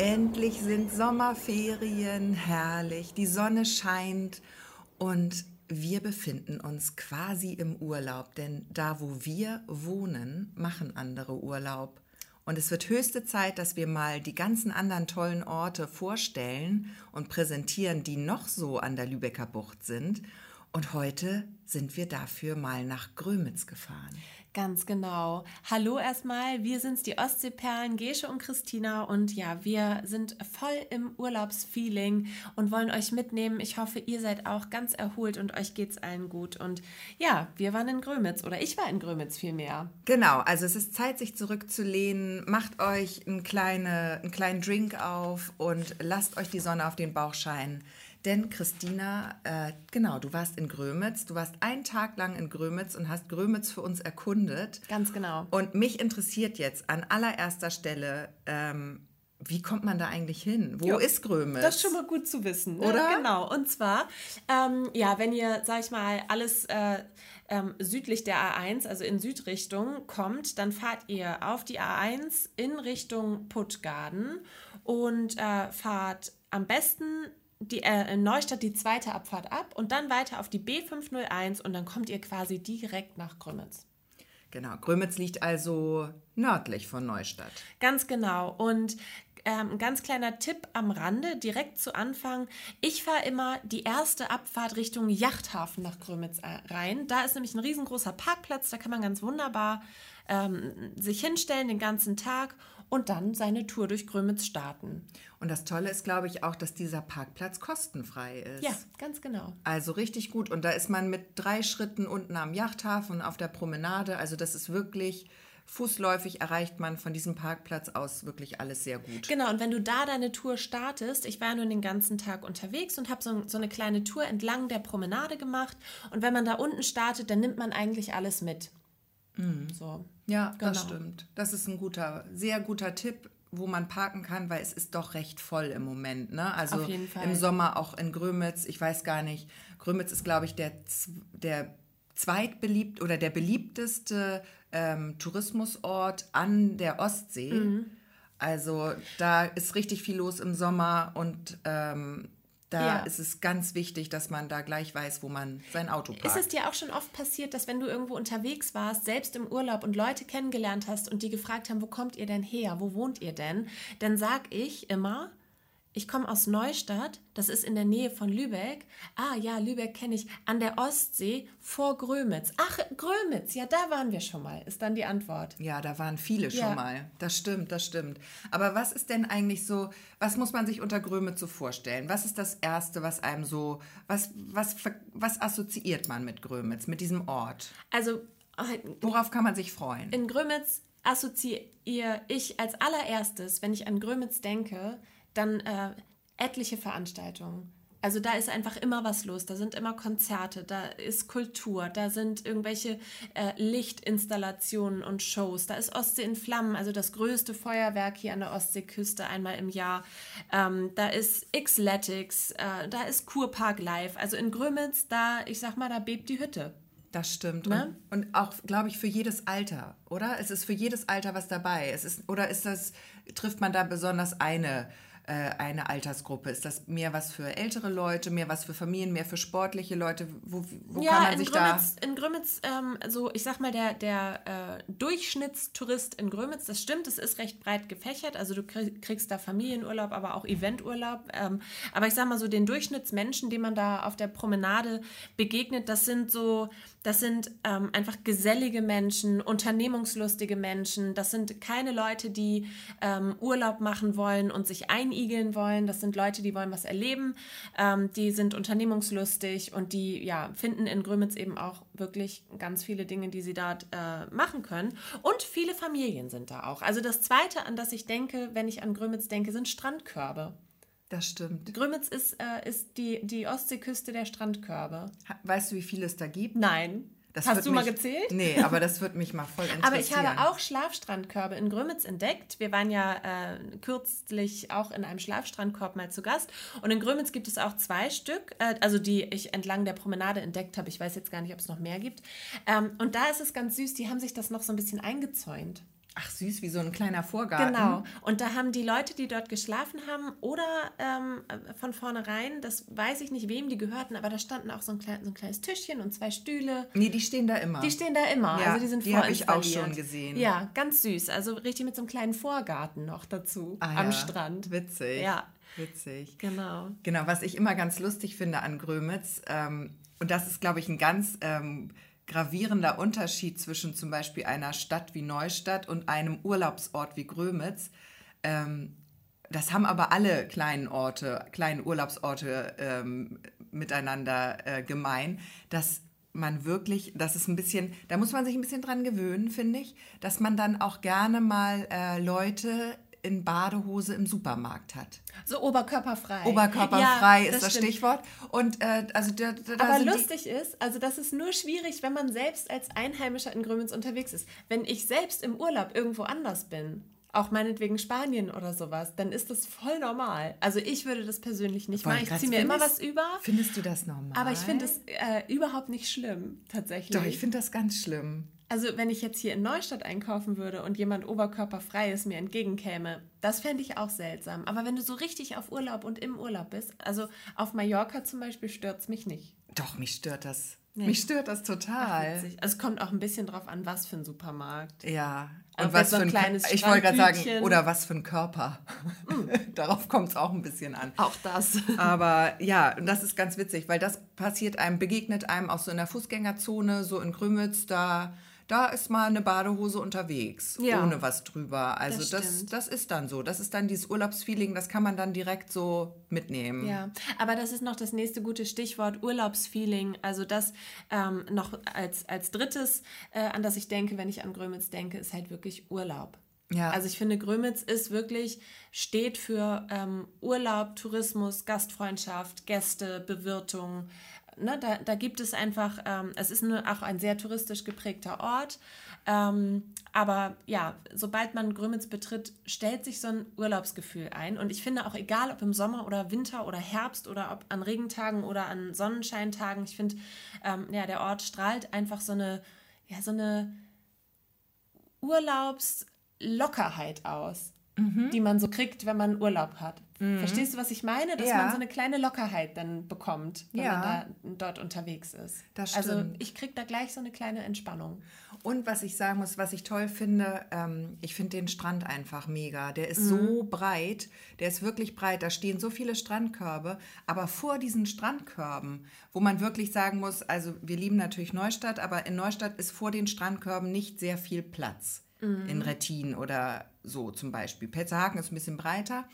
Endlich sind Sommerferien, herrlich, die Sonne scheint und wir befinden uns quasi im Urlaub, denn da, wo wir wohnen, machen andere Urlaub. Und es wird höchste Zeit, dass wir mal die ganzen anderen tollen Orte vorstellen und präsentieren, die noch so an der Lübecker Bucht sind. Und heute sind wir dafür mal nach Grömitz gefahren. Ganz genau. Hallo erstmal, wir sind die Ostseeperlen, Gesche und Christina und ja, wir sind voll im Urlaubsfeeling und wollen euch mitnehmen. Ich hoffe, ihr seid auch ganz erholt und euch geht's allen gut. Und ja, wir waren in Grömitz oder ich war in Grömitz vielmehr. Genau, also es ist Zeit, sich zurückzulehnen. Macht euch einen, kleine, einen kleinen Drink auf und lasst euch die Sonne auf den Bauch scheinen. Denn Christina, äh, genau, du warst in Grömitz, du warst einen Tag lang in Grömitz und hast Grömitz für uns erkundet. Ganz genau. Und mich interessiert jetzt an allererster Stelle, ähm, wie kommt man da eigentlich hin? Wo jo, ist Grömitz? Das ist schon mal gut zu wissen. Ne? Oder? Genau. Und zwar, ähm, ja, wenn ihr, sag ich mal, alles äh, ähm, südlich der A1, also in Südrichtung, kommt, dann fahrt ihr auf die A1 in Richtung Puttgarden und äh, fahrt am besten die äh, in Neustadt die zweite Abfahrt ab und dann weiter auf die B501 und dann kommt ihr quasi direkt nach Grömitz. Genau, Grömitz liegt also nördlich von Neustadt. Ganz genau. Und ähm, ein ganz kleiner Tipp am Rande, direkt zu Anfang. Ich fahre immer die erste Abfahrt Richtung Yachthafen nach Grömitz äh, rein. Da ist nämlich ein riesengroßer Parkplatz, da kann man ganz wunderbar ähm, sich hinstellen den ganzen Tag und dann seine Tour durch Grömitz starten. Und das Tolle ist, glaube ich, auch, dass dieser Parkplatz kostenfrei ist. Ja, ganz genau. Also richtig gut. Und da ist man mit drei Schritten unten am Yachthafen auf der Promenade. Also das ist wirklich fußläufig erreicht man von diesem Parkplatz aus wirklich alles sehr gut. Genau, und wenn du da deine Tour startest, ich war nun den ganzen Tag unterwegs und habe so, so eine kleine Tour entlang der Promenade gemacht. Und wenn man da unten startet, dann nimmt man eigentlich alles mit. Mhm. So. Ja, genau. das stimmt. Das ist ein guter, sehr guter Tipp wo man parken kann, weil es ist doch recht voll im Moment. Ne? Also im Sommer auch in Grömitz, ich weiß gar nicht, Grömitz ist, glaube ich, der, der zweitbeliebt oder der beliebteste ähm, Tourismusort an der Ostsee. Mhm. Also da ist richtig viel los im Sommer und ähm, da ja. ist es ganz wichtig, dass man da gleich weiß, wo man sein Auto parkt. Ist es dir auch schon oft passiert, dass wenn du irgendwo unterwegs warst, selbst im Urlaub und Leute kennengelernt hast und die gefragt haben, wo kommt ihr denn her, wo wohnt ihr denn, dann sag ich immer, ich komme aus Neustadt, das ist in der Nähe von Lübeck. Ah ja, Lübeck kenne ich. An der Ostsee vor Grömitz. Ach, Grömitz, ja, da waren wir schon mal, ist dann die Antwort. Ja, da waren viele ja. schon mal. Das stimmt, das stimmt. Aber was ist denn eigentlich so, was muss man sich unter Grömitz so vorstellen? Was ist das Erste, was einem so, was, was, was assoziiert man mit Grömitz, mit diesem Ort? Also, worauf kann man sich freuen? In Grömitz assoziiere ich als allererstes, wenn ich an Grömitz denke, dann äh, etliche Veranstaltungen. Also da ist einfach immer was los. Da sind immer Konzerte, da ist Kultur, da sind irgendwelche äh, Lichtinstallationen und Shows. Da ist Ostsee in Flammen, also das größte Feuerwerk hier an der Ostseeküste einmal im Jahr. Ähm, da ist Xletics, äh, da ist Kurpark Live. Also in Grömitz, da, ich sag mal, da bebt die Hütte. Das stimmt. Ne? Und, und, auch, glaube ich, für jedes Alter, oder? Es ist für jedes Alter was dabei. Es ist, oder ist das, trifft man da besonders eine? Äh, eine Altersgruppe? Ist das mehr was für ältere Leute, mehr was für Familien, mehr für sportliche Leute? Wo, wo ja, kann man sich Grömitz, da... in Grömitz, ähm, so ich sag mal, der, der äh, Durchschnittstourist in Grömitz, das stimmt, es ist recht breit gefächert. Also du kriegst da Familienurlaub, aber auch Eventurlaub. Ähm, aber ich sag mal so, den Durchschnittsmenschen, dem man da auf der Promenade begegnet, das sind so das sind ähm, einfach gesellige Menschen, unternehmungslustige Menschen. Das sind keine Leute, die ähm, Urlaub machen wollen und sich einigeln wollen. Das sind Leute, die wollen was erleben. Ähm, die sind unternehmungslustig und die ja, finden in Grömitz eben auch wirklich ganz viele Dinge, die sie dort äh, machen können. Und viele Familien sind da auch. Also das Zweite, an das ich denke, wenn ich an Grömitz denke, sind Strandkörbe. Das stimmt. Grömitz ist, äh, ist die, die Ostseeküste der Strandkörbe. Weißt du, wie viele es da gibt? Nein. Das Hast du mich, mal gezählt? Nee, aber das wird mich mal voll interessieren. aber ich habe auch Schlafstrandkörbe in Grömitz entdeckt. Wir waren ja äh, kürzlich auch in einem Schlafstrandkorb mal zu Gast. Und in Grömitz gibt es auch zwei Stück, äh, also die ich entlang der Promenade entdeckt habe. Ich weiß jetzt gar nicht, ob es noch mehr gibt. Ähm, und da ist es ganz süß, die haben sich das noch so ein bisschen eingezäunt. Ach süß, wie so ein kleiner Vorgarten. Genau. Und da haben die Leute, die dort geschlafen haben, oder ähm, von vornherein, das weiß ich nicht, wem die gehörten, aber da standen auch so ein, klein, so ein kleines Tischchen und zwei Stühle. Nee, die stehen da immer. Die stehen da immer. Ja, also die sind Die habe ich auch schon gesehen. Ja, ganz süß. Also richtig mit so einem kleinen Vorgarten noch dazu ah, am ja. Strand. Witzig. Ja. Witzig. Genau. Genau, was ich immer ganz lustig finde an Grömitz, ähm, und das ist, glaube ich, ein ganz ähm, gravierender Unterschied zwischen zum Beispiel einer Stadt wie Neustadt und einem Urlaubsort wie Grömitz. Ähm, das haben aber alle kleinen Orte, kleinen Urlaubsorte ähm, miteinander äh, gemein, dass man wirklich, das ist ein bisschen, da muss man sich ein bisschen dran gewöhnen, finde ich, dass man dann auch gerne mal äh, Leute in Badehose im Supermarkt hat. So oberkörperfrei. Oberkörperfrei ja, ist das, das Stichwort. Und äh, also da, da Aber lustig ist, also das ist nur schwierig, wenn man selbst als Einheimischer in Grömitz unterwegs ist. Wenn ich selbst im Urlaub irgendwo anders bin, auch meinetwegen Spanien oder sowas, dann ist das voll normal. Also ich würde das persönlich nicht machen. Ich ziehe mir immer was über. Findest du das normal? Aber ich finde es äh, überhaupt nicht schlimm, tatsächlich. Doch, ich finde das ganz schlimm. Also wenn ich jetzt hier in Neustadt einkaufen würde und jemand oberkörperfreies mir entgegenkäme, das fände ich auch seltsam. Aber wenn du so richtig auf Urlaub und im Urlaub bist, also auf Mallorca zum Beispiel, stört es mich nicht. Doch, mich stört das. Nee. Mich stört das total. Ach, also es kommt auch ein bisschen drauf an, was für ein Supermarkt. Ja. Und was so für ein kleines Ich wollte gerade sagen, oder was für ein Körper. Mm. Darauf kommt es auch ein bisschen an. Auch das. Aber ja, und das ist ganz witzig, weil das passiert einem, begegnet einem auch so in der Fußgängerzone, so in Grümitz, da da ist mal eine Badehose unterwegs, ja, ohne was drüber. Also das, das, das, ist dann so. Das ist dann dieses Urlaubsfeeling, das kann man dann direkt so mitnehmen. Ja, aber das ist noch das nächste gute Stichwort, Urlaubsfeeling. Also das ähm, noch als, als drittes, äh, an das ich denke, wenn ich an Grömitz denke, ist halt wirklich Urlaub. Ja. Also ich finde, Grömitz ist wirklich, steht für ähm, Urlaub, Tourismus, Gastfreundschaft, Gäste, Bewirtung, ne, da, da gibt es einfach, ähm, es ist eine, auch ein sehr touristisch geprägter Ort. Ähm, aber ja, sobald man Grömitz betritt, stellt sich so ein Urlaubsgefühl ein. Und ich finde auch egal, ob im Sommer oder Winter oder Herbst oder ob an Regentagen oder an Sonnenscheintagen, ich finde, ähm, ja, der Ort strahlt einfach so eine, ja, so eine Urlaubslockerheit aus, mhm. die man so kriegt, wenn man Urlaub hat. Mhm. Verstehst du, was ich meine? Dass ja. man so eine kleine Lockerheit dann bekommt, wenn ja. man da, dort unterwegs ist. Das also stimmt. Also ich kriege da gleich so eine kleine Entspannung. Und was ich sagen muss, was ich toll finde, ähm, ich finde den Strand einfach mega. Der ist mhm. so breit, der ist wirklich breit. Da stehen so viele Strandkörbe. Aber vor diesen Strandkörben, wo man wirklich sagen muss, also wir lieben natürlich Neustadt, aber in Neustadt ist vor den Strandkörben nicht sehr viel Platz. Mhm. In Rettin oder so zum Beispiel. Petzerhaken ist ein bisschen breiter.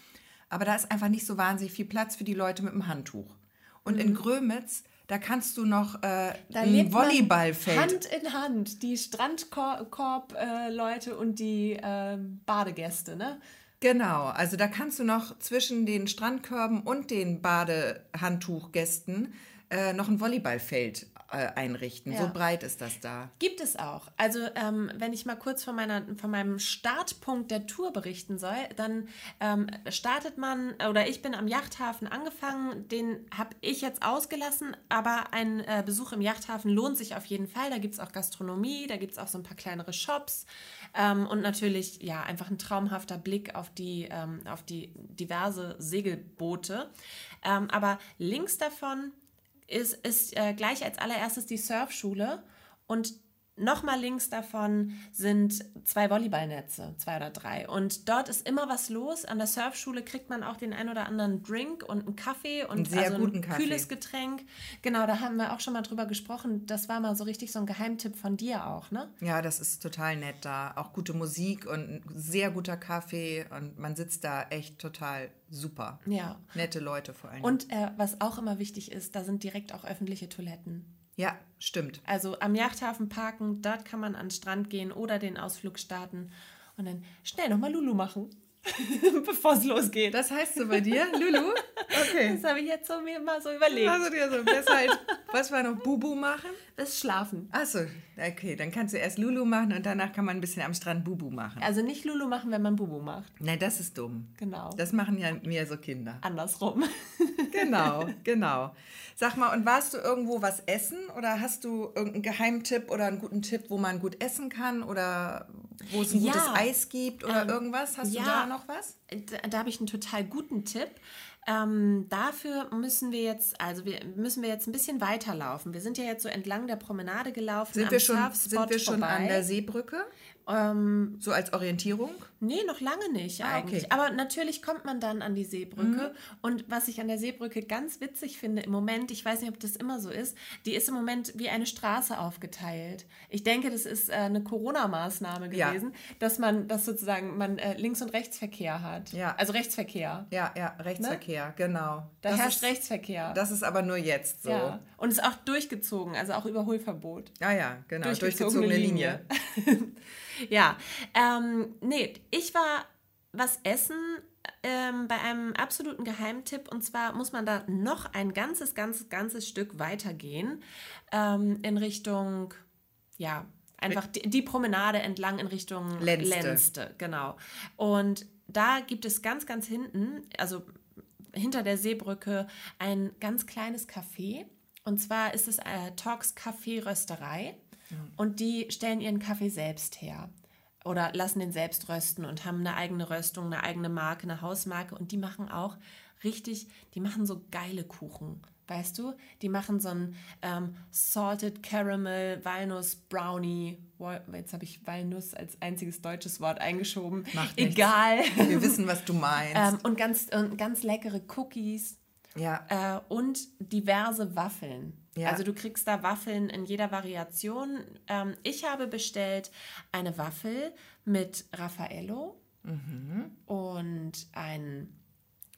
Aber da ist einfach nicht so wahnsinnig viel Platz für die Leute mit dem Handtuch. Und mhm. in Grömitz, da kannst du noch äh, ein Volleyballfeld. Hand in Hand, die Strandkorb-Leute äh, und die äh, Badegäste, ne? Genau, also da kannst du noch zwischen den Strandkörben und den Badehandtuchgästen äh, noch ein Volleyballfeld einrichten. Ja. So breit ist das da. Gibt es auch. Also ähm, wenn ich mal kurz von, meiner, von meinem Startpunkt der Tour berichten soll, dann ähm, startet man, oder ich bin am Yachthafen angefangen, den habe ich jetzt ausgelassen, aber ein äh, Besuch im Yachthafen lohnt sich auf jeden Fall. Da gibt es auch Gastronomie, da gibt es auch so ein paar kleinere Shops ähm, und natürlich ja einfach ein traumhafter Blick auf die, ähm, auf die diverse Segelboote. Ähm, aber links davon ist, ist äh, gleich als allererstes die Surfschule. Und Nochmal links davon sind zwei Volleyballnetze, zwei oder drei. Und dort ist immer was los. An der Surfschule kriegt man auch den ein oder anderen Drink und einen Kaffee und einen sehr also guten ein Kaffee. kühles Getränk. Genau, da haben wir auch schon mal drüber gesprochen. Das war mal so richtig so ein Geheimtipp von dir auch, ne? Ja, das ist total nett da. Auch gute Musik und ein sehr guter Kaffee und man sitzt da echt total super. Ja. Nette Leute vor allem. Und äh, was auch immer wichtig ist, da sind direkt auch öffentliche Toiletten. Ja, stimmt. Also am Yachthafen parken, dort kann man an den Strand gehen oder den Ausflug starten und dann schnell nochmal Lulu machen. bevor es losgeht. Das heißt so bei dir, Lulu? Okay. Das habe ich jetzt so mir mal so überlegt. Also dir so halt, was war noch Bubu machen? Das Schlafen. Achso, okay, dann kannst du erst Lulu machen und danach kann man ein bisschen am Strand Bubu machen. Also nicht Lulu machen, wenn man Bubu macht. Nein, das ist dumm. Genau. Das machen ja mehr so Kinder. Andersrum. genau, genau. Sag mal, und warst du irgendwo was essen oder hast du irgendeinen Geheimtipp oder einen guten Tipp, wo man gut essen kann oder wo es ein ja. gutes Eis gibt oder ähm, irgendwas? Hast ja. du da noch was? Da, da habe ich einen total guten Tipp. Ähm, dafür müssen wir jetzt, also wir müssen wir jetzt ein bisschen weiterlaufen. Wir sind ja jetzt so entlang der Promenade gelaufen. Sind wir schon, sind wir schon an der Seebrücke? Ähm, so als Orientierung? Nee, noch lange nicht ah, eigentlich. Okay. Aber natürlich kommt man dann an die Seebrücke. Mhm. Und was ich an der Seebrücke ganz witzig finde im Moment, ich weiß nicht, ob das immer so ist, die ist im Moment wie eine Straße aufgeteilt. Ich denke, das ist äh, eine Corona-Maßnahme gewesen, ja. dass man, dass sozusagen man äh, Links- und Rechtsverkehr hat. Ja. Also Rechtsverkehr. Ja, ja, Rechtsverkehr, ne? genau. Da das herrscht ist, Rechtsverkehr. Das ist aber nur jetzt so. Ja. Und ist auch durchgezogen, also auch Überholverbot. Ah ja, genau. Durchgezogene, Durchgezogene Linie. Linie. ja, ähm, nee, ich war was essen ähm, bei einem absoluten Geheimtipp und zwar muss man da noch ein ganzes, ganzes, ganzes Stück weitergehen ähm, in Richtung, ja, einfach die, die, Promenade entlang in Richtung Lenste. Lenste. Genau. Und da gibt es ganz, ganz hinten, also hinter der Seebrücke, ein ganz kleines Café. Und zwar ist es äh, Talks Café Rösterei. Und die stellen ihren Kaffee selbst her oder lassen den selbst rösten und haben eine eigene Röstung, eine eigene Marke, eine Hausmarke und die machen auch richtig, die machen so geile Kuchen. Weißt du, die machen so ein ähm, Salted Caramel Walnuss Brownie. Jetzt habe ich Walnuss als einziges deutsches Wort eingeschoben. Macht Egal. Wir wissen, was du meinst. ähm, und ganz, und ganz leckere Cookies. Ja. Äh, und diverse Waffeln. Ja. Also du kriegst da Waffeln in jeder Variation. Ähm, ich habe bestellt eine Waffel mit Raffaello mhm. und ein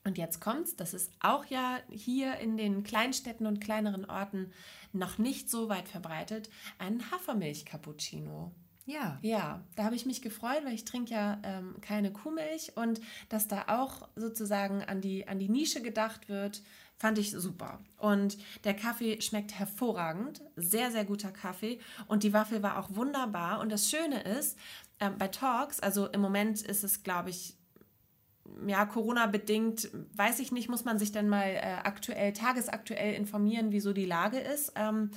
und jetzt kommt's, das ist auch ja hier in den Kleinstädten und kleineren Orten noch nicht so weit verbreitet, ein Hafermilch-Cappuccino. Ja. Ja, da habe ich mich gefreut, weil ich trinke ja ähm, keine Kuhmilch und dass da auch sozusagen an die, an die Nische gedacht wird, Fand ich super. Und der Kaffee schmeckt hervorragend. Sehr, sehr guter Kaffee. Und die Waffel war auch wunderbar. Und das Schöne ist, äh, bei Talks, also im Moment ist es, glaube ich, ja, Corona-bedingt, weiß ich nicht, muss man sich dann mal äh, aktuell, tagesaktuell informieren, wieso die Lage ist. Ähm,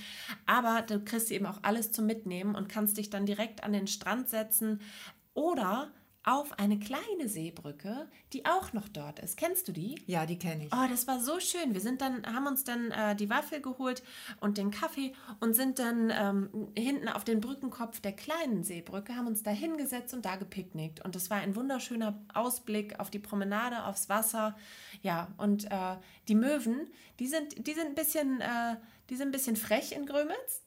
aber du kriegst eben auch alles zum Mitnehmen und kannst dich dann direkt an den Strand setzen oder auf eine kleine Seebrücke, die auch noch dort ist. Kennst du die? Ja, die kenne ich. Oh, das war so schön. Wir sind dann, haben uns dann äh, die Waffel geholt und den Kaffee und sind dann ähm, hinten auf den Brückenkopf der kleinen Seebrücke, haben uns da hingesetzt und da gepicknickt. Und das war ein wunderschöner Ausblick auf die Promenade, aufs Wasser. Ja, und äh, die Möwen, die sind, die sind ein bisschen, äh, die sind ein bisschen frech in Grömitz.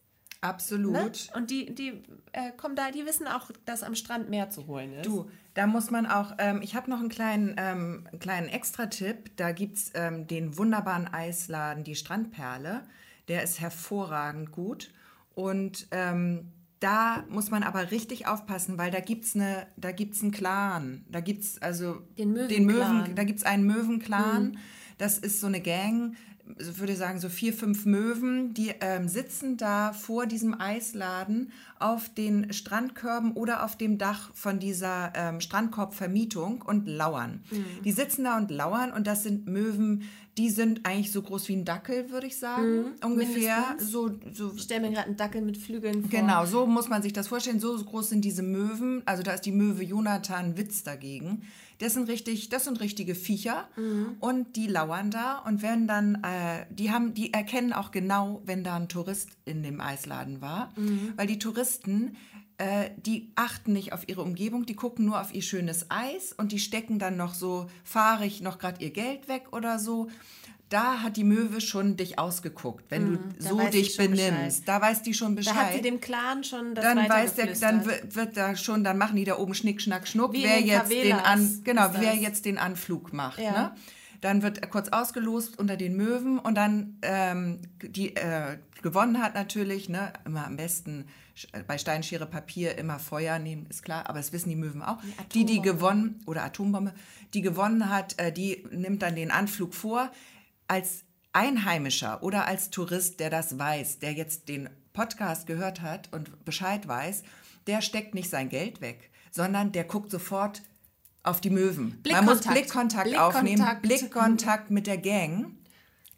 Absolut. Ne? Und die, die äh, kommen da, die wissen auch, dass am Strand mehr zu holen ist. Du, da muss man auch, ähm, ich habe noch einen kleinen, ähm, kleinen Extra-Tipp. Da gibt es ähm, den wunderbaren Eisladen, die Strandperle. Der ist hervorragend gut. Und ähm, da muss man aber richtig aufpassen, weil da gibt es eine, einen Clan. Da gibt es also den Möwen, den Möwen da gibt es einen Möwenclan. Mhm. Das ist so eine Gang ich würde sagen, so vier, fünf Möwen, die ähm, sitzen da vor diesem Eisladen auf den Strandkörben oder auf dem Dach von dieser ähm, Strandkorbvermietung und lauern. Mhm. Die sitzen da und lauern und das sind Möwen, die sind eigentlich so groß wie ein Dackel, würde ich sagen. Mhm. Ungefähr. So, so, ich stelle mir gerade einen Dackel mit Flügeln vor. Genau, so muss man sich das vorstellen. So groß sind diese Möwen. Also da ist die Möwe Jonathan Witz dagegen. Das sind richtig, das sind richtige Viecher mhm. und die lauern da und wenn dann, äh, die haben, die erkennen auch genau, wenn da ein Tourist in dem Eisladen war, mhm. weil die Touristen, äh, die achten nicht auf ihre Umgebung, die gucken nur auf ihr schönes Eis und die stecken dann noch so fahrig noch gerade ihr Geld weg oder so da hat die Möwe schon dich ausgeguckt, wenn mm, du so dich benimmst. Da weiß die schon Bescheid. Da hat sie dem Clan schon das Dann weiß der, dann wird, wird, da schon, dann machen die da oben Schnick, Schnack, Schnuck, Wie wer jetzt den an, genau, wer jetzt den Anflug macht. Ja. Ne? Dann wird kurz ausgelost unter den Möwen und dann ähm, die äh, gewonnen hat natürlich, ne, immer am besten bei Steinschere Papier immer Feuer nehmen, ist klar, aber das wissen die Möwen auch. Die, die gewonnen, oder Atombombe, die gewonnen hat, äh, die nimmt dann den Anflug vor als Einheimischer oder als Tourist, der das weiß, der jetzt den Podcast gehört hat und Bescheid weiß, der steckt nicht sein Geld weg, sondern der guckt sofort auf die Möwen. Man muss Blickkontakt, Blickkontakt aufnehmen, Blickkontakt mit der Gang.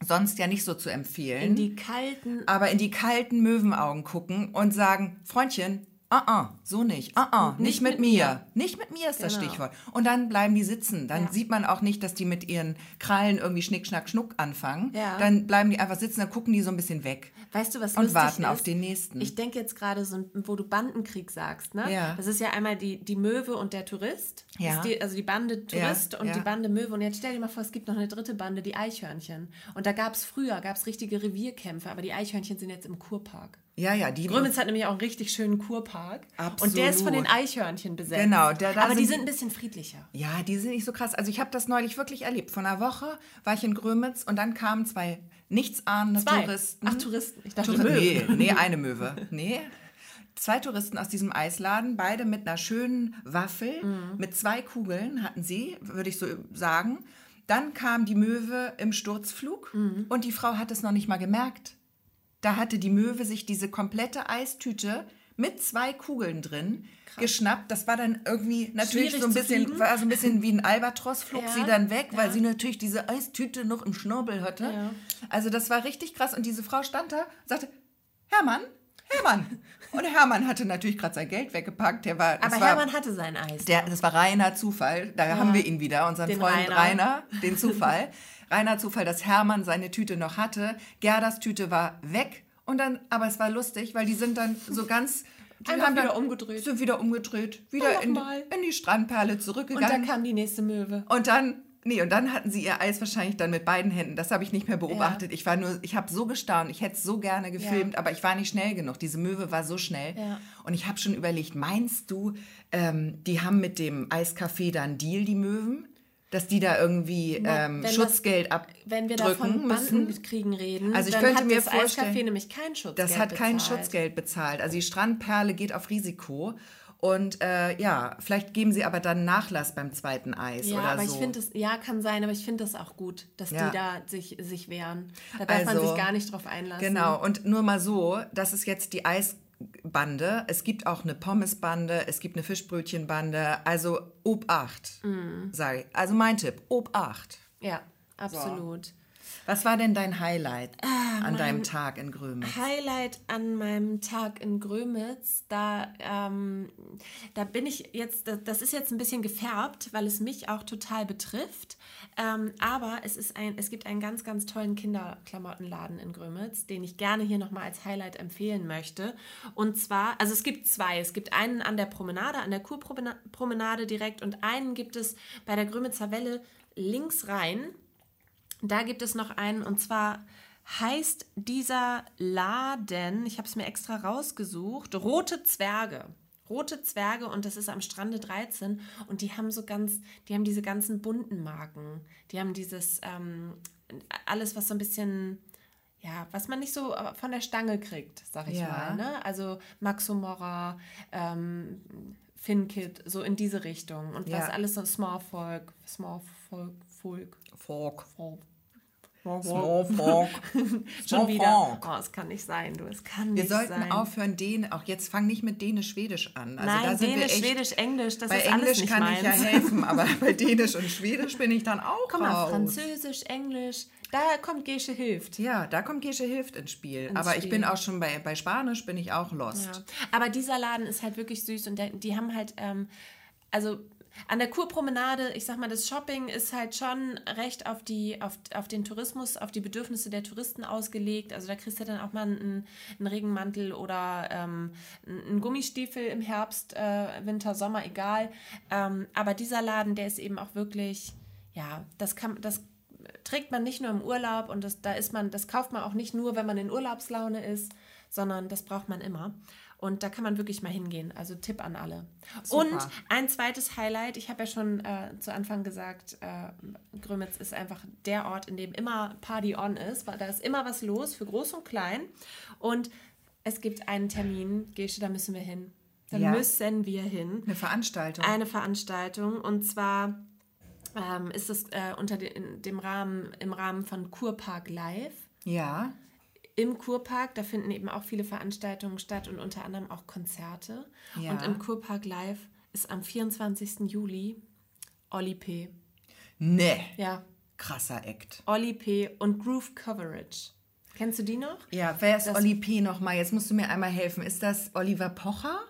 Sonst ja nicht so zu empfehlen. In die kalten. Aber in die kalten Möwenaugen gucken und sagen, Freundchen, ah, ah, so nicht, ah, ah, nicht, nicht mit, mit mir. Nicht mit mir ist genau. das Stichwort. Und dann bleiben die sitzen. Dann ja. sieht man auch nicht, dass die mit ihren Krallen irgendwie Schnick, Schnack, Schnuck anfangen. Ja. Dann bleiben die einfach sitzen, dann gucken die so ein bisschen weg. Weißt du, was Und warten ist? auf den nächsten. Ich denke jetzt gerade so, wo du Bandenkrieg sagst, ne? Ja. Das ist ja einmal die, die Möwe und der Tourist. Ja. Die, also die Bande Tourist ja. und die Bande Möwe. Und jetzt stell dir mal vor, es gibt noch eine dritte Bande, die Eichhörnchen. Und da gab es früher, gab es richtige Revierkämpfe, aber die Eichhörnchen sind jetzt im Kurpark. Ja, ja, die. Grömitz hat nämlich auch einen richtig schönen Kurpark. Absolut. Und der ist von den Eichhörnchen besetzt. Genau, der, da Aber sind, die sind ein bisschen friedlicher. Ja, die sind nicht so krass. Also ich habe das neulich wirklich erlebt. Vor einer Woche war ich in Grömitz und dann kamen zwei nichtsahnende zwei. Touristen. Ach, Touristen. Ich dachte, Tour Möwe. Nee, nee, eine Möwe. Nee. Zwei Touristen aus diesem Eisladen, beide mit einer schönen Waffel, mhm. mit zwei Kugeln hatten sie, würde ich so sagen. Dann kam die Möwe im Sturzflug mhm. und die Frau hat es noch nicht mal gemerkt. Da hatte die Möwe sich diese komplette Eistüte mit zwei Kugeln drin Krass. geschnappt. Das war dann irgendwie natürlich Schwierig so ein bisschen, war so ein bisschen wie ein Albatros, flog ja. sie dann weg, ja. weil sie natürlich diese Eistüte noch im Schnabel hatte. Ja. Also das war richtig krass. Und diese Frau stand da und sagte, Hermann, Hermann. Und Hermann hatte natürlich gerade sein Geld weggepackt. Der war, Aber war, Hermann hatte sein Eis. Der, das war reiner Zufall. Da haben wir ihn wieder, unseren den Freund Rainer, Rainer den Zufall. reiner Zufall, dass Hermann seine Tüte noch hatte. Gerdas Tüte war weg. Und dann, aber es war lustig, weil die sind dann so ganz. Die Einfach haben wieder dann, umgedreht. Sind wieder umgedreht, wieder in, in, die Strandperle zurückgegangen. Und dann kam die nächste Möwe. Und dann, nee, und dann hatten sie ihr Eis wahrscheinlich dann mit beiden Händen. Das habe ich nicht mehr beobachtet. Ja. Ich war nur, ich habe so gestaunt. Ich hätte es so gerne gefilmt, ja. aber ich war nicht schnell genug. Diese Möwe war so schnell. Ja. Und ich habe schon überlegt, meinst du, ähm, die haben mit dem Eiscafé da einen Deal, die Möwen? Dass die da irgendwie ähm, wenn Schutzgeld das, abdrücken Wenn wir da von Bandenkriegen reden, also ich dann könnte hat mir das vorstellen, Eiscafé nämlich kein Schutzgeld Das hat bezahlt. kein Schutzgeld bezahlt. Also die Strandperle geht auf Risiko. Und äh, ja, vielleicht geben sie aber dann Nachlass beim zweiten Eis ja, oder aber so. Ich finde es, ja, kann sein, aber ich finde das auch gut, dass ja. die da sich, sich wehren. Da darf also, man sich gar nicht drauf einlassen. Genau, und nur mal so, das ist jetzt die Eis Bande. Es gibt auch eine Pommesbande, es gibt eine Fischbrötchenbande. Also Obacht, mm. sage ich. Also mein Tipp, Obacht. Ja, absolut. So. Was war denn dein Highlight ah, an deinem Tag in Grömitz? Highlight an meinem Tag in Grömitz, da, ähm, da bin ich jetzt, das ist jetzt ein bisschen gefärbt, weil es mich auch total betrifft. Ähm, aber es, ist ein, es gibt einen ganz, ganz tollen Kinderklamottenladen in Grömitz, den ich gerne hier nochmal als Highlight empfehlen möchte. Und zwar, also es gibt zwei. Es gibt einen an der Promenade, an der Kurpromenade direkt und einen gibt es bei der Grömitzer Welle links rein da gibt es noch einen und zwar heißt dieser Laden, ich habe es mir extra rausgesucht, Rote Zwerge. Rote Zwerge und das ist am Strande 13 und die haben so ganz, die haben diese ganzen bunten Marken. Die haben dieses, ähm, alles, was so ein bisschen, ja, was man nicht so von der Stange kriegt, sag ich ja. mal. Ne? Also Maxomora, ähm, Finkit, so in diese Richtung. Und was ja. alles so Small Folk, Small Folk, Folk. Folk. Folk. Small Folk. Schon wieder. Oh, es kann nicht sein, du. Es kann wir nicht sollten sein. aufhören, den, auch jetzt fang nicht mit Dänisch-Schwedisch an. Also Nein, Dänisch, echt, Schwedisch, Englisch, das bei ist Englisch alles nicht kann meins. ich ja helfen, aber bei Dänisch und Schwedisch bin ich dann auch Komm mal, Französisch, Englisch, da kommt Gesche Hilft. Ja, da kommt Gesche Hilft ins Spiel. Ins aber Spiel. ich bin auch schon bei, bei Spanisch, bin ich auch lost. Ja. Aber dieser Laden ist halt wirklich süß und der, die haben halt, ähm, also an der Kurpromenade, ich sag mal, das Shopping ist halt schon recht auf, die, auf, auf den Tourismus, auf die Bedürfnisse der Touristen ausgelegt. Also da kriegst du dann auch mal einen, einen Regenmantel oder ähm, einen Gummistiefel im Herbst, äh, Winter, Sommer, egal. Ähm, aber dieser Laden, der ist eben auch wirklich, ja, das kann, das trägt man nicht nur im Urlaub und das, da ist man, das kauft man auch nicht nur, wenn man in Urlaubslaune ist, sondern das braucht man immer. Und da kann man wirklich mal hingehen. Also Tipp an alle. Super. Und ein zweites Highlight, ich habe ja schon äh, zu Anfang gesagt, äh, Grömitz ist einfach der Ort, in dem immer Party on ist. Da ist immer was los für groß und klein. Und es gibt einen Termin, Gesche, da müssen wir hin. Da ja. müssen wir hin. Eine Veranstaltung. Eine Veranstaltung. Und zwar ähm, ist es äh, unter de, dem Rahmen, im Rahmen von Kurpark Live. Ja im Kurpark, da finden eben auch viele Veranstaltungen statt und unter anderem auch Konzerte. Ja. Und im Kurpark Live ist am 24. Juli Olli P. Nee. Ja. Krasser Act. Olli P. und Groove Coverage. Kennst du die noch? Ja, wer ist das Olli P. nochmal? Jetzt musst du mir einmal helfen. Ist das Oliver Pocher?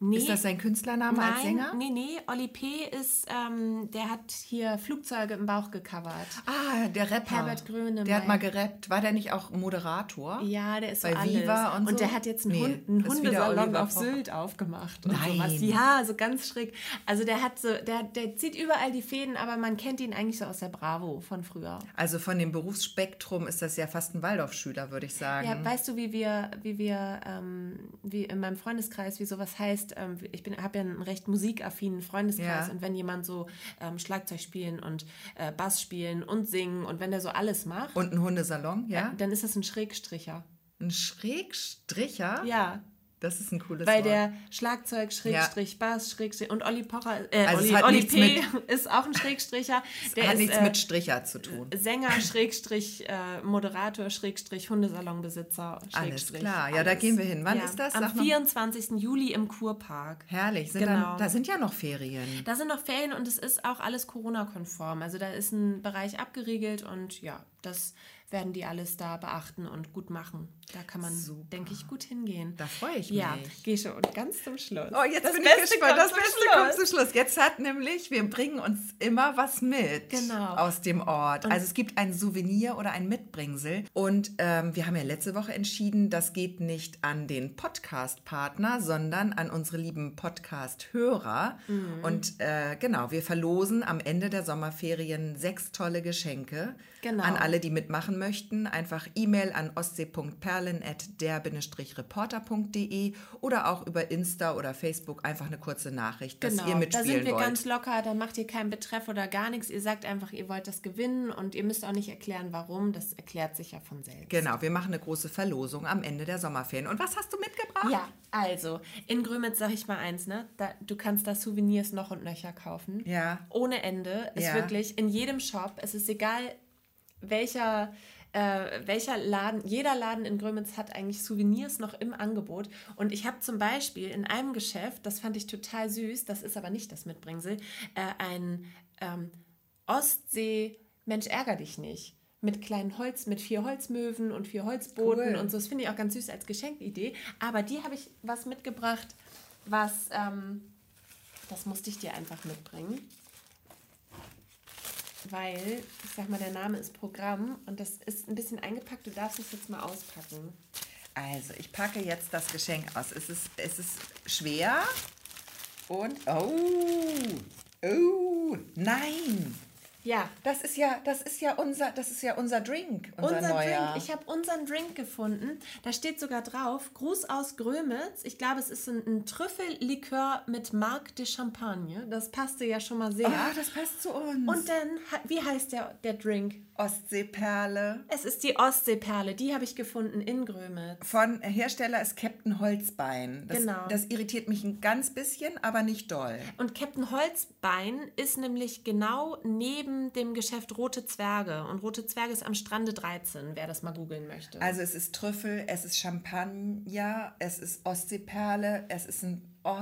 Nee, ist das sein Künstlername nein, als Sänger? Nee, nee, Oli P. ist, ähm, der hat hier Flugzeuge im Bauch gecovert. Ah, der Rapper. Herbert Grönemeyer. Der hat mal gerappt. War der nicht auch Moderator? Ja, der ist bei so alles. Viva und, so? und der hat jetzt einen, nee, Hund, einen Hundesalon auf Sylt aufgemacht. Und Nein. Sowas. Ja, so ganz schräg. Also der hat so, der, der zieht überall die Fäden, aber man kennt ihn eigentlich so aus der Bravo von früher. Also von dem Berufsspektrum ist das ja fast ein Waldorfschüler, würde ich sagen. Ja, weißt du, wie wir, wie wir, ähm, wie in meinem Freundeskreis, wie sowas heißt, heißt, ähm, ich habe ja einen recht musikaffinen Freundeskreis ja. und wenn jemand so ähm, Schlagzeug spielen und äh, Bass spielen und singen und wenn der so alles macht. Und ein Hundesalon, ja? Äh, dann ist das ein Schrägstricher. Ein Schrägstricher? Ja. Das ist ein cooles Weil Wort. der Schlagzeug, Schrägstrich, ja. Bass, Schrägstrich und Olli Pocher, äh, also Olli, Olli P. ist auch ein Schrägstricher. Der hat ist, nichts äh, mit Stricher zu tun. Sänger, Schrägstrich, äh, Moderator, Schrägstrich, Hundesalonbesitzer, Schrägstrich. Alles klar, ja, alles. da gehen wir hin. Wann ja. ist das? Am 24. Juli im Kurpark. Herrlich, sind genau. Dann, da sind ja noch Ferien. Da sind noch Ferien und es ist auch alles Corona-konform. Also da ist ein Bereich abgeriegelt und ja, das werden die alles da beachten und gut machen. Da kann man, denke ich, gut hingehen. Da freue ich mich. Ja, gehe schon und ganz zum Schluss. Oh, jetzt das bin Beste ich gespannt. Das Beste Schluss. kommt zum Schluss. Jetzt hat nämlich, wir bringen uns immer was mit genau. aus dem Ort. Und also es gibt ein Souvenir oder ein Mitbringsel. Und ähm, wir haben ja letzte Woche entschieden, das geht nicht an den Podcast-Partner, sondern an unsere lieben Podcast-Hörer. Mhm. Und äh, genau, wir verlosen am Ende der Sommerferien sechs tolle Geschenke genau. an alle, die mitmachen möchten. Einfach E-Mail an ostsee.perlen.der-reporter.de oder auch über Insta oder Facebook einfach eine kurze Nachricht, dass genau. ihr mitspielen wollt. Da sind wir wollt. ganz locker, da macht ihr keinen Betreff oder gar nichts. Ihr sagt einfach, ihr wollt das gewinnen und ihr müsst auch nicht erklären, warum. Das erklärt sich ja von selbst. Genau, wir machen eine große Verlosung am Ende der Sommerferien. Und was hast du mitgebracht? Ja, also in Grömitz sage ich mal eins, ne? Da, du kannst da Souvenirs noch und nöcher kaufen. Ja. Ohne Ende. Ist ja. wirklich in jedem Shop. Es ist egal, welcher, äh, welcher Laden, jeder Laden in Grömitz hat eigentlich Souvenirs noch im Angebot. Und ich habe zum Beispiel in einem Geschäft, das fand ich total süß, das ist aber nicht das Mitbringsel, äh, ein ähm, Ostsee, Mensch, ärger dich nicht. Mit kleinen Holz, mit vier Holzmöwen und vier Holzbooten cool. und so. Das finde ich auch ganz süß als Geschenkidee. Aber die habe ich was mitgebracht, was, ähm, das musste ich dir einfach mitbringen weil, ich sag mal, der Name ist Programm und das ist ein bisschen eingepackt. Du darfst es jetzt mal auspacken. Also, ich packe jetzt das Geschenk aus. Es ist, es ist schwer und. Oh! Oh! Nein! Ja. Das ist ja, das ist ja unser, das ist ja unser Drink. Unser, unser neuer. Drink. Ich habe unseren Drink gefunden. Da steht sogar drauf: Gruß aus Grömitz. Ich glaube, es ist ein, ein Trüffellikör mit Marc de Champagne. Das passte ja schon mal sehr. Oh, das passt zu uns. Und dann, wie heißt der, der Drink? Ostseeperle. Es ist die Ostseeperle. Die habe ich gefunden in Grömitz. Von Hersteller ist Captain Holzbein. Das, genau. Das irritiert mich ein ganz bisschen, aber nicht doll. Und Captain Holzbein ist nämlich genau neben dem Geschäft Rote Zwerge. Und Rote Zwerge ist am Strande 13, wer das mal googeln möchte. Also es ist Trüffel, es ist Champagner, es ist Ostseeperle, es ist ein... Oh,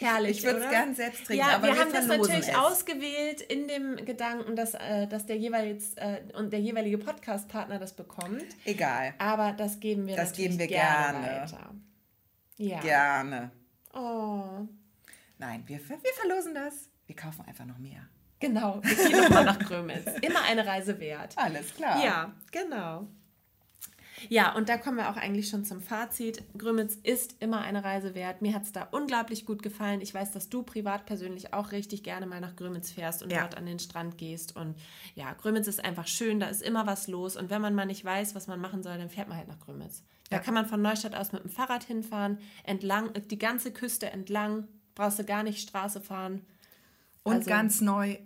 Herrlich. Ich würde es gern selbst trinken. Ja, aber wir, wir haben das natürlich es. ausgewählt in dem Gedanken, dass, äh, dass der, jeweils, äh, und der jeweilige Podcast-Partner das bekommt. Egal. Aber das geben wir das geben wir gerne, gerne weiter. Ja. Gerne. Oh. Nein, wir, wir verlosen das. Wir kaufen einfach noch mehr. Genau, wir gehen nochmal nach Grömitz. Immer eine Reise wert. Alles klar. Ja, genau. Ja, und da kommen wir auch eigentlich schon zum Fazit. Grömitz ist immer eine Reise wert. Mir hat es da unglaublich gut gefallen. Ich weiß, dass du privat persönlich auch richtig gerne mal nach Grömitz fährst und ja. dort an den Strand gehst. Und ja, Grömitz ist einfach schön, da ist immer was los. Und wenn man mal nicht weiß, was man machen soll, dann fährt man halt nach Grömitz. Da ja. kann man von Neustadt aus mit dem Fahrrad hinfahren, entlang, die ganze Küste entlang, brauchst du gar nicht Straße fahren. Und also, ganz neu,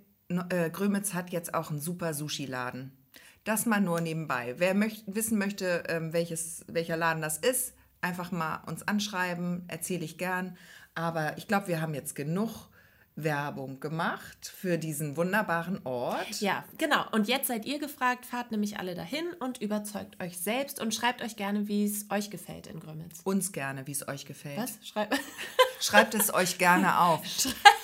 äh, Grömitz hat jetzt auch einen super Sushi-Laden. Das mal nur nebenbei. Wer möcht, wissen möchte, ähm, welches, welcher Laden das ist, einfach mal uns anschreiben, erzähle ich gern. Aber ich glaube, wir haben jetzt genug Werbung gemacht für diesen wunderbaren Ort. Ja, genau. Und jetzt seid ihr gefragt, fahrt nämlich alle dahin und überzeugt euch selbst und schreibt euch gerne, wie es euch gefällt in Grömitz. Uns gerne, wie es euch gefällt. Was? Schreib Schreibt es euch gerne auf. schreibt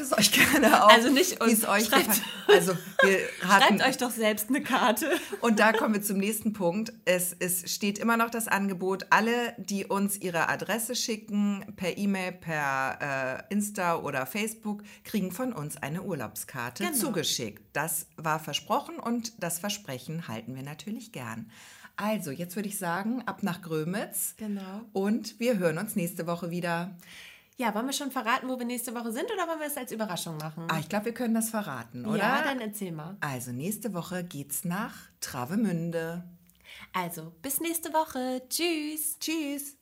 es euch gerne auf. Also nicht es euch schreibt, Also wir hatten, schreibt euch doch selbst eine Karte. Und da kommen wir zum nächsten Punkt. Es, es steht immer noch das Angebot, alle, die uns ihre Adresse schicken, per E-Mail, per äh, Insta oder Facebook, kriegen von uns eine Urlaubskarte genau. zugeschickt. Das war versprochen und das Versprechen halten wir natürlich gern. Also, jetzt würde ich sagen, ab nach Grömitz. Genau. Und wir hören uns nächste Woche wieder. Ja, wollen wir schon verraten, wo wir nächste Woche sind oder wollen wir es als Überraschung machen? Ah, ich glaube, wir können das verraten, oder? Ja, dann erzähl mal. Also, nächste Woche geht's nach Travemünde. Also, bis nächste Woche. Tschüss. Tschüss.